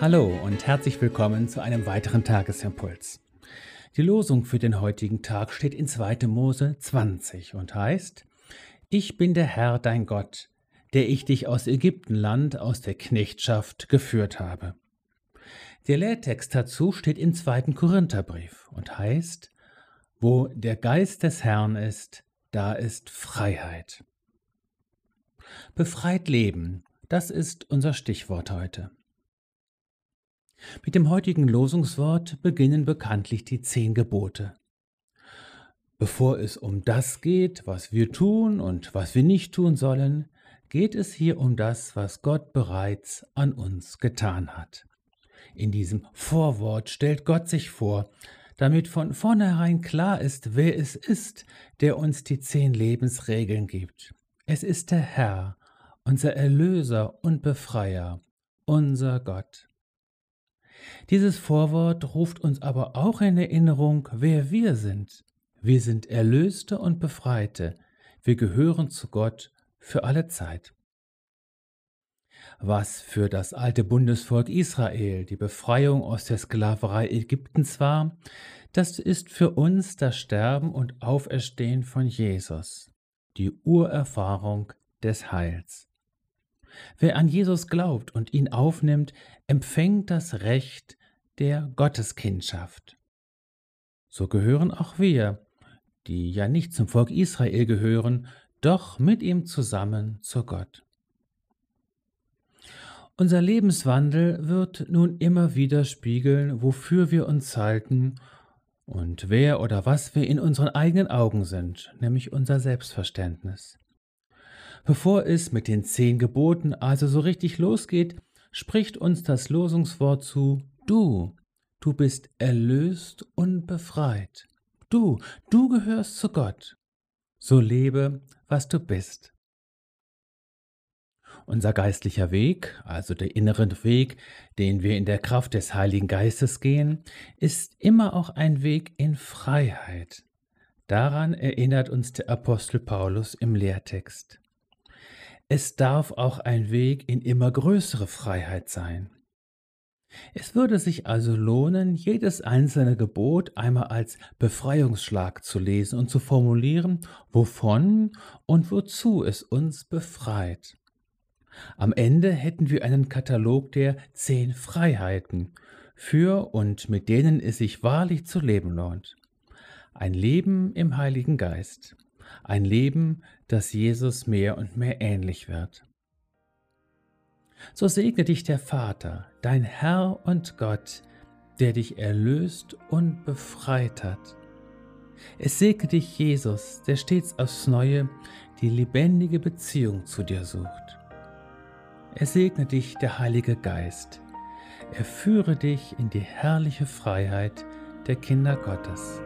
Hallo und herzlich willkommen zu einem weiteren Tagesimpuls. Die Losung für den heutigen Tag steht in 2. Mose 20 und heißt: Ich bin der Herr dein Gott, der ich dich aus Ägyptenland aus der Knechtschaft geführt habe. Der Lehrtext dazu steht im 2. Korintherbrief und heißt: Wo der Geist des Herrn ist, da ist Freiheit. Befreit leben, das ist unser Stichwort heute. Mit dem heutigen Losungswort beginnen bekanntlich die zehn Gebote. Bevor es um das geht, was wir tun und was wir nicht tun sollen, geht es hier um das, was Gott bereits an uns getan hat. In diesem Vorwort stellt Gott sich vor, damit von vornherein klar ist, wer es ist, der uns die zehn Lebensregeln gibt. Es ist der Herr, unser Erlöser und Befreier, unser Gott. Dieses Vorwort ruft uns aber auch in Erinnerung, wer wir sind. Wir sind Erlöste und Befreite. Wir gehören zu Gott für alle Zeit. Was für das alte Bundesvolk Israel die Befreiung aus der Sklaverei Ägyptens war, das ist für uns das Sterben und Auferstehen von Jesus, die Urerfahrung des Heils. Wer an Jesus glaubt und ihn aufnimmt, empfängt das Recht der Gotteskindschaft. So gehören auch wir, die ja nicht zum Volk Israel gehören, doch mit ihm zusammen zu Gott. Unser Lebenswandel wird nun immer wieder spiegeln, wofür wir uns halten und wer oder was wir in unseren eigenen Augen sind, nämlich unser Selbstverständnis. Bevor es mit den zehn Geboten also so richtig losgeht, spricht uns das Losungswort zu Du, du bist erlöst und befreit. Du, du gehörst zu Gott. So lebe, was du bist. Unser geistlicher Weg, also der innere Weg, den wir in der Kraft des Heiligen Geistes gehen, ist immer auch ein Weg in Freiheit. Daran erinnert uns der Apostel Paulus im Lehrtext. Es darf auch ein Weg in immer größere Freiheit sein. Es würde sich also lohnen, jedes einzelne Gebot einmal als Befreiungsschlag zu lesen und zu formulieren, wovon und wozu es uns befreit. Am Ende hätten wir einen Katalog der zehn Freiheiten, für und mit denen es sich wahrlich zu leben lohnt. Ein Leben im Heiligen Geist, ein Leben, das Jesus mehr und mehr ähnlich wird. So segne dich der Vater, dein Herr und Gott, der dich erlöst und befreit hat. Es segne dich Jesus, der stets aufs Neue die lebendige Beziehung zu dir sucht. Es segne dich der Heilige Geist. Er führe dich in die herrliche Freiheit der Kinder Gottes.